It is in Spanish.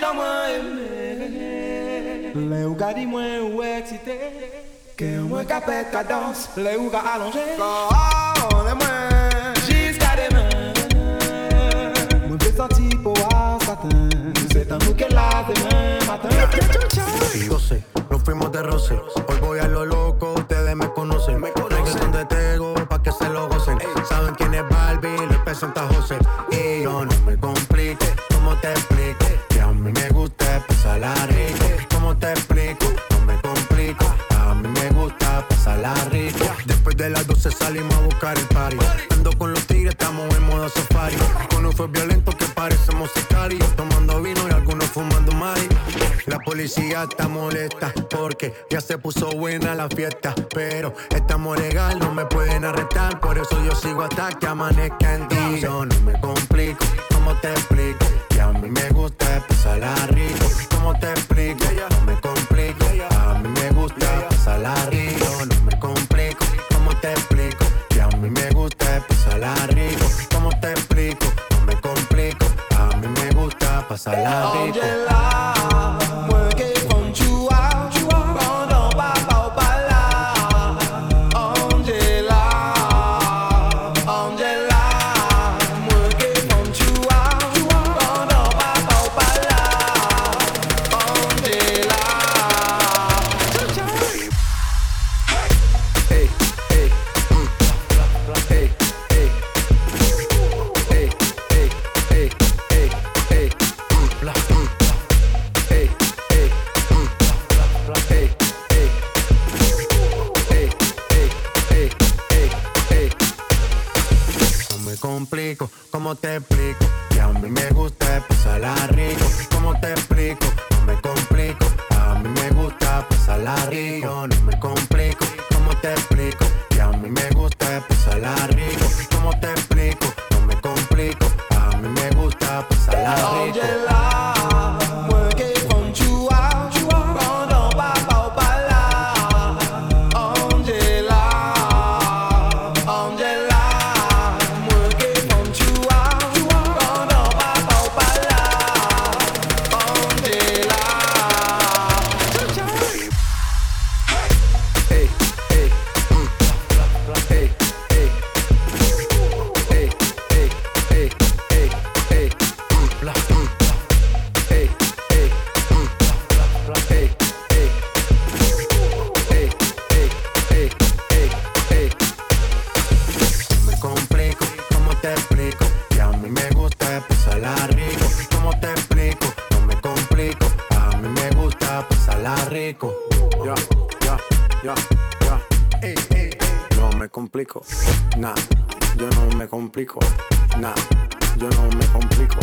jan mwen eme Le ou ka di mwen ou eksite Ke mwen ka pet ka dans Le ou ka alonge Kon mwen Jiska demen Mwen fe santi pou a satin Se tan nou ke la demen matin Y 12, nos fuimos de roce. Hoy voy a lo loco, ustedes me conocen. Me conocen. De Tego pa' que se lo gocen. Saben quién es Barbie, le presenta José. Salimos a buscar el party. Ando con los tigres, estamos en modo safari. Con un fue violento que parecemos sicarios. Tomando vino y algunos fumando mari. La policía está molesta porque ya se puso buena la fiesta. Pero estamos legal, no me pueden arrestar. Por eso yo sigo hasta que amanezca en ti. Yo no me complico, ¿cómo te explico? Gusta complico, ¿cómo te explico? Que a mí me gusta pasarla rico. ¿Cómo te explico? No me complico, a mí me gusta pasarla rico. No me complico, ¿cómo te explico? Pasarla rico. Ya, ya, ya, ya. Ey, ey, ey. No me complico, nah, yo no me complico, nah, yo no me complico.